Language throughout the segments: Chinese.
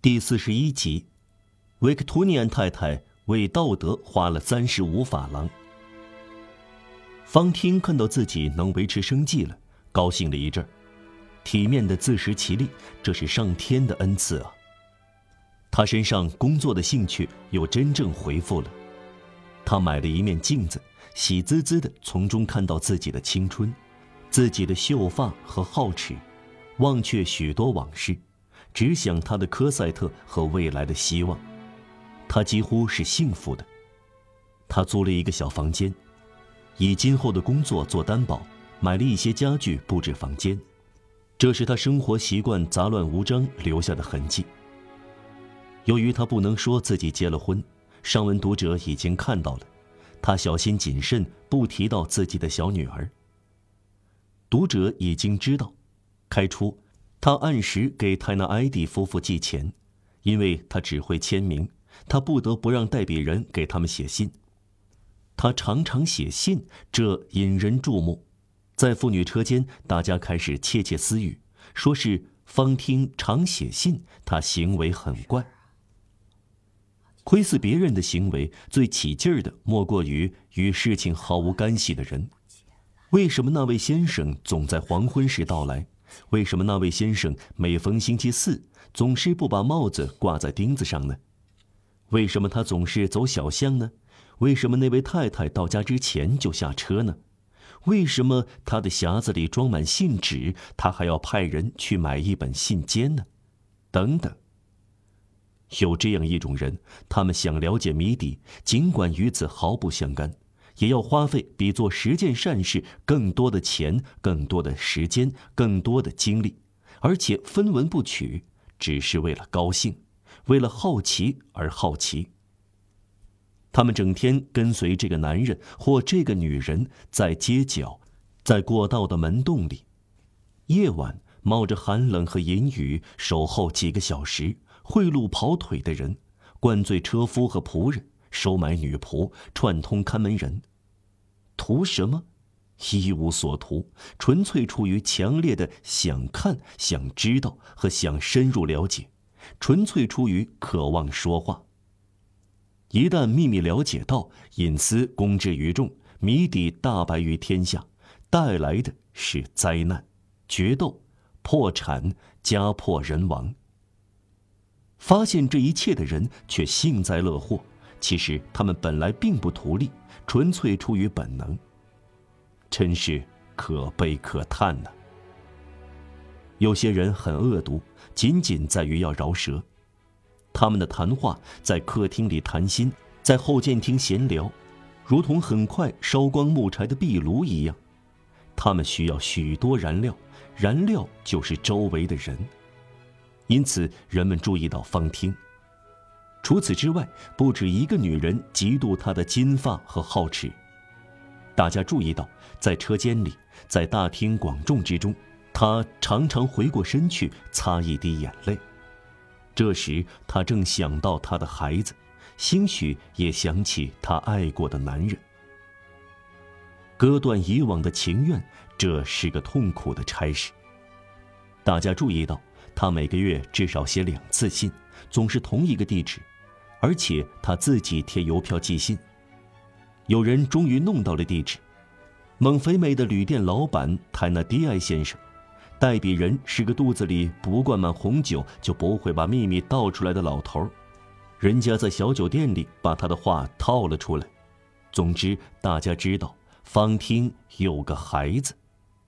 第四十一集，维克托尼安太太为道德花了三十五法郎。方汀看到自己能维持生计了，高兴了一阵体面的自食其力，这是上天的恩赐啊。他身上工作的兴趣又真正恢复了。他买了一面镜子，喜滋滋的从中看到自己的青春，自己的秀发和皓齿，忘却许多往事。只想他的科赛特和未来的希望，他几乎是幸福的。他租了一个小房间，以今后的工作做担保，买了一些家具布置房间。这是他生活习惯杂乱无章留下的痕迹。由于他不能说自己结了婚，上文读者已经看到了，他小心谨慎，不提到自己的小女儿。读者已经知道，开出。他按时给泰纳埃蒂夫妇寄钱，因为他只会签名，他不得不让代笔人给他们写信。他常常写信，这引人注目。在妇女车间，大家开始窃窃私语，说是方汀常写信，他行为很怪。窥伺别人的行为最起劲儿的，莫过于与事情毫无干系的人。为什么那位先生总在黄昏时到来？为什么那位先生每逢星期四总是不把帽子挂在钉子上呢？为什么他总是走小巷呢？为什么那位太太到家之前就下车呢？为什么他的匣子里装满信纸，他还要派人去买一本信笺呢？等等。有这样一种人，他们想了解谜底，尽管与此毫不相干。也要花费比做十件善事更多的钱、更多的时间、更多的精力，而且分文不取，只是为了高兴，为了好奇而好奇。他们整天跟随这个男人或这个女人，在街角，在过道的门洞里，夜晚冒着寒冷和阴雨守候几个小时，贿赂跑腿的人，灌醉车夫和仆人。收买女仆，串通看门人，图什么？一无所图，纯粹出于强烈的想看、想知道和想深入了解，纯粹出于渴望说话。一旦秘密了解到，隐私公之于众，谜底大白于天下，带来的是灾难、决斗、破产、家破人亡。发现这一切的人却幸灾乐祸。其实他们本来并不图利，纯粹出于本能。真是可悲可叹呐！有些人很恶毒，仅仅在于要饶舌。他们的谈话在客厅里谈心，在后见厅闲聊，如同很快烧光木柴的壁炉一样。他们需要许多燃料，燃料就是周围的人。因此，人们注意到方厅。除此之外，不止一个女人嫉妒他的金发和皓齿。大家注意到，在车间里，在大庭广众之中，他常常回过身去擦一滴眼泪。这时，他正想到他的孩子，兴许也想起他爱过的男人。割断以往的情愿，这是个痛苦的差事。大家注意到，他每个月至少写两次信。总是同一个地址，而且他自己贴邮票寄信。有人终于弄到了地址，蒙肥美的旅店老板泰纳迪埃先生，代笔人是个肚子里不灌满红酒就不会把秘密倒出来的老头儿人家在小酒店里把他的话套了出来。总之，大家知道方汀有个孩子，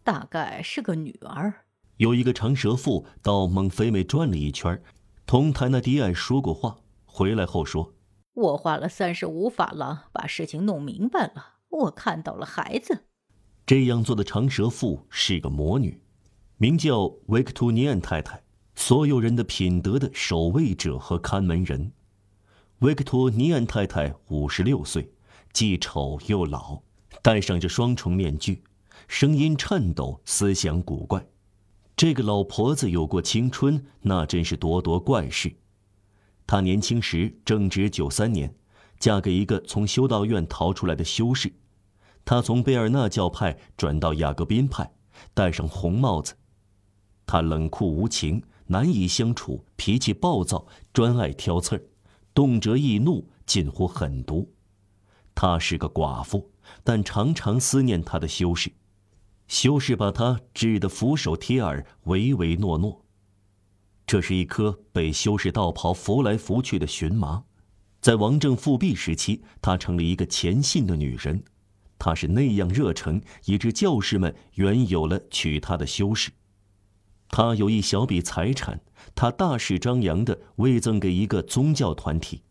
大概是个女儿。有一个长舌妇到蒙非美转了一圈。同泰纳迪埃说过话，回来后说：“我花了三十五法郎把事情弄明白了。我看到了孩子。”这样做的长舌妇是个魔女，名叫维克图尼安太太，所有人的品德的守卫者和看门人。维克托尼安太太五十六岁，既丑又老，戴上着双重面具，声音颤抖，思想古怪。这个老婆子有过青春，那真是咄咄怪事。她年轻时正值九三年，嫁给一个从修道院逃出来的修士。她从贝尔纳教派转到雅各宾派，戴上红帽子。她冷酷无情，难以相处，脾气暴躁，专爱挑刺儿，动辄易怒，近乎狠毒。她是个寡妇，但常常思念她的修士。修士把她治得俯首帖耳，唯唯诺诺。这是一颗被修士道袍拂来拂去的荨麻。在王政复辟时期，她成了一个虔信的女人。她是那样热诚，以致教士们原有了娶她的修士。她有一小笔财产，她大肆张扬的慰赠给一个宗教团体。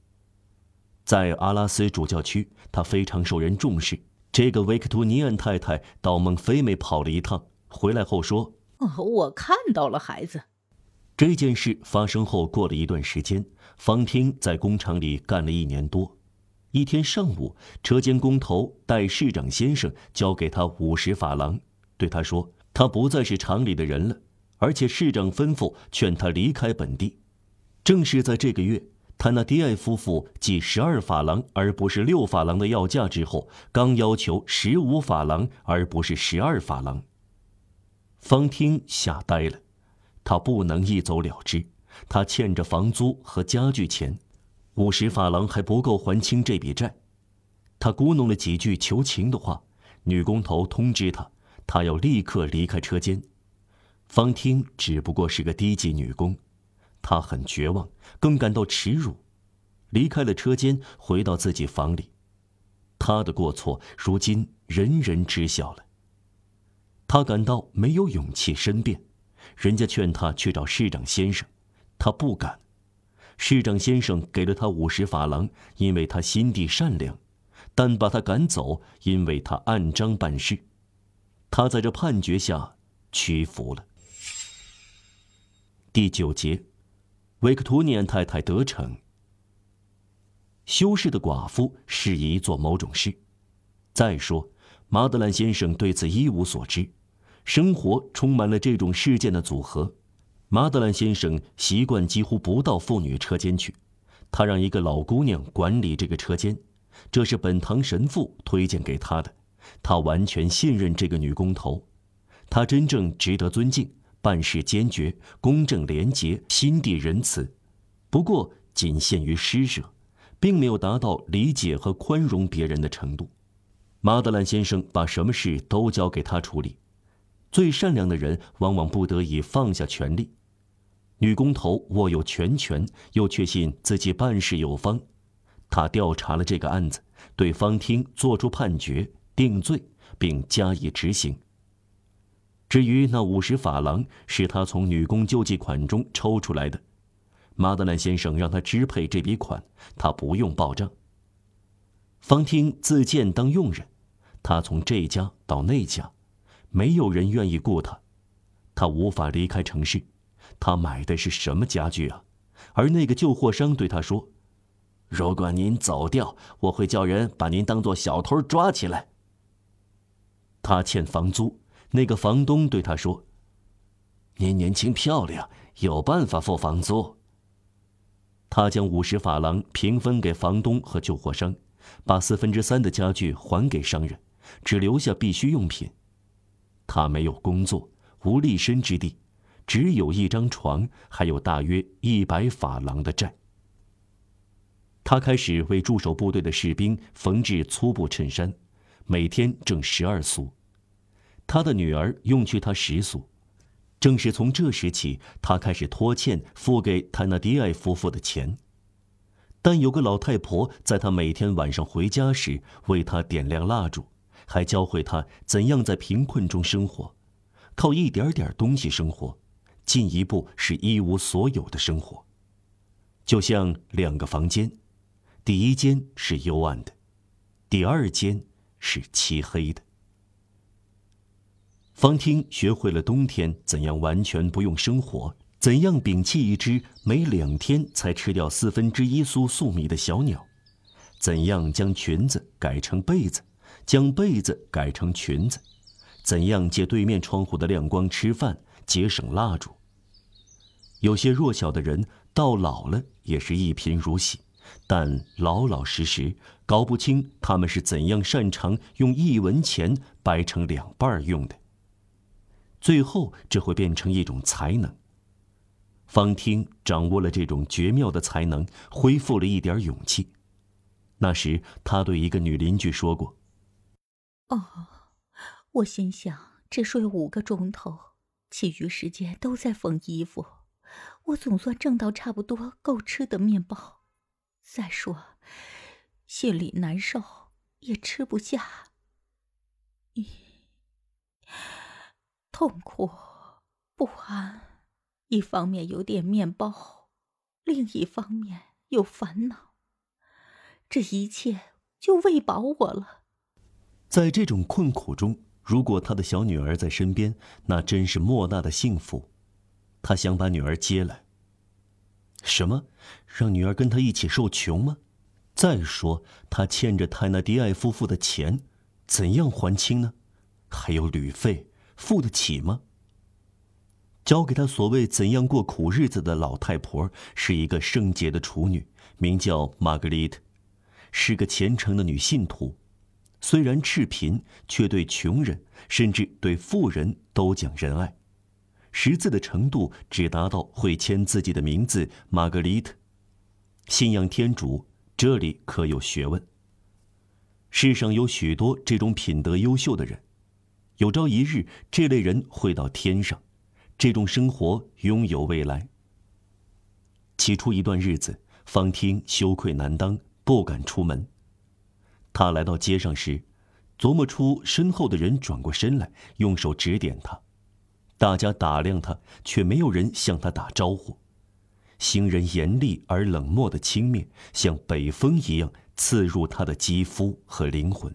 在阿拉斯主教区，他非常受人重视。这个维克图尼安太太到孟菲美跑了一趟，回来后说：“我看到了孩子。”这件事发生后，过了一段时间，方汀在工厂里干了一年多。一天上午，车间工头带市长先生交给他五十法郎，对他说：“他不再是厂里的人了。”而且市长吩咐劝他离开本地。正是在这个月，他那迪埃夫妇计十二法郎而不是六法郎的要价之后，刚要求十五法郎而不是十二法郎。方汀吓呆了，他不能一走了之，他欠着房租和家具钱，五十法郎还不够还清这笔债。他咕哝了几句求情的话，女工头通知他，他要立刻离开车间。方汀只不过是个低级女工，他很绝望，更感到耻辱。离开了车间，回到自己房里，他的过错如今人人知晓了。他感到没有勇气申辩，人家劝他去找市长先生，他不敢。市长先生给了他五十法郎，因为他心地善良，但把他赶走，因为他按章办事。他在这判决下屈服了。第九节，维克图尼安太太得逞。修士的寡妇适宜做某种事。再说，马德兰先生对此一无所知。生活充满了这种事件的组合。马德兰先生习惯几乎不到妇女车间去，他让一个老姑娘管理这个车间，这是本堂神父推荐给他的。他完全信任这个女工头，她真正值得尊敬。办事坚决、公正廉洁、心地仁慈，不过仅限于施舍，并没有达到理解和宽容别人的程度。马德兰先生把什么事都交给他处理。最善良的人往往不得已放下权力。女工头握有全权，又确信自己办事有方。他调查了这个案子，对方汀作出判决、定罪，并加以执行。至于那五十法郎是他从女工救济款中抽出来的，马德兰先生让他支配这笔款，他不用报账。方汀自荐当佣人，他从这家到那家，没有人愿意雇他，他无法离开城市。他买的是什么家具啊？而那个旧货商对他说：“如果您走掉，我会叫人把您当做小偷抓起来。”他欠房租。那个房东对他说：“您年轻漂亮，有办法付房租。”他将五十法郎平分给房东和旧货商，把四分之三的家具还给商人，只留下必需用品。他没有工作，无立身之地，只有一张床，还有大约一百法郎的债。他开始为驻守部队的士兵缝制粗布衬衫，每天挣十二苏。他的女儿用去他食宿，正是从这时起，他开始拖欠付给泰纳迪埃夫妇的钱。但有个老太婆在他每天晚上回家时为他点亮蜡烛，还教会他怎样在贫困中生活，靠一点点东西生活，进一步是一无所有的生活。就像两个房间，第一间是幽暗的，第二间是漆黑的。方汀学会了冬天怎样完全不用生火，怎样摒弃一只每两天才吃掉四分之一苏粟米的小鸟，怎样将裙子改成被子，将被子改成裙子，怎样借对面窗户的亮光吃饭，节省蜡烛。有些弱小的人到老了也是一贫如洗，但老老实实，搞不清他们是怎样擅长用一文钱掰成两半用的。最后，这会变成一种才能。方听掌握了这种绝妙的才能，恢复了一点勇气。那时，他对一个女邻居说过：“哦，我心想，只睡五个钟头，其余时间都在缝衣服，我总算挣到差不多够吃的面包。再说，心里难受，也吃不下，痛苦，不安。”一方面有点面包，另一方面有烦恼。这一切就喂饱我了。在这种困苦中，如果他的小女儿在身边，那真是莫大的幸福。他想把女儿接来。什么？让女儿跟他一起受穷吗？再说，他欠着泰纳迪埃夫妇的钱，怎样还清呢？还有旅费，付得起吗？教给他所谓怎样过苦日子的老太婆是一个圣洁的处女，名叫玛格丽特，是个虔诚的女信徒。虽然赤贫，却对穷人甚至对富人都讲仁爱。识字的程度只达到会签自己的名字“玛格丽特”。信仰天主，这里可有学问。世上有许多这种品德优秀的人，有朝一日，这类人会到天上。这种生活拥有未来。起初一段日子，方听羞愧难当，不敢出门。他来到街上时，琢磨出身后的人转过身来，用手指点他。大家打量他，却没有人向他打招呼。行人严厉而冷漠的轻蔑，像北风一样刺入他的肌肤和灵魂。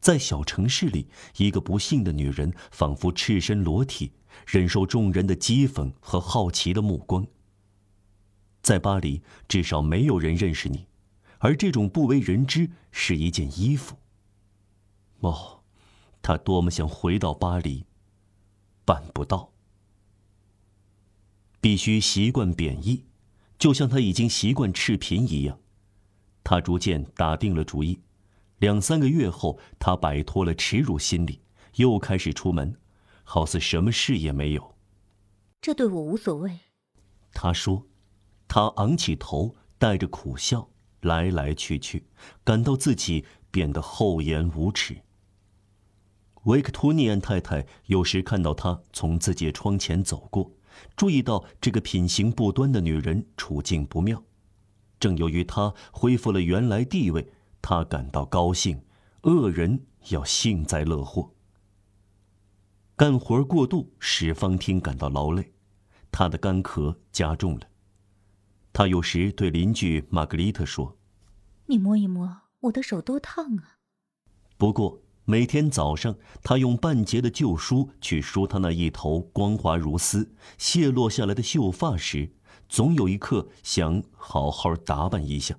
在小城市里，一个不幸的女人仿佛赤身裸体，忍受众人的讥讽和好奇的目光。在巴黎，至少没有人认识你，而这种不为人知是一件衣服。哦，他多么想回到巴黎，办不到。必须习惯贬义，就像他已经习惯赤贫一样。他逐渐打定了主意。两三个月后，他摆脱了耻辱心理，又开始出门，好似什么事也没有。这对我无所谓，他说。他昂起头，带着苦笑，来来去去，感到自己变得厚颜无耻。维克托尼安太太有时看到他从自己窗前走过，注意到这个品行不端的女人处境不妙，正由于她恢复了原来地位。他感到高兴，恶人要幸灾乐祸。干活过度使方汀感到劳累，他的干咳加重了。他有时对邻居玛格丽特说：“你摸一摸我的手，多烫啊！”不过每天早上，他用半截的旧书去梳他那一头光滑如丝、泄落下来的秀发时，总有一刻想好好打扮一下。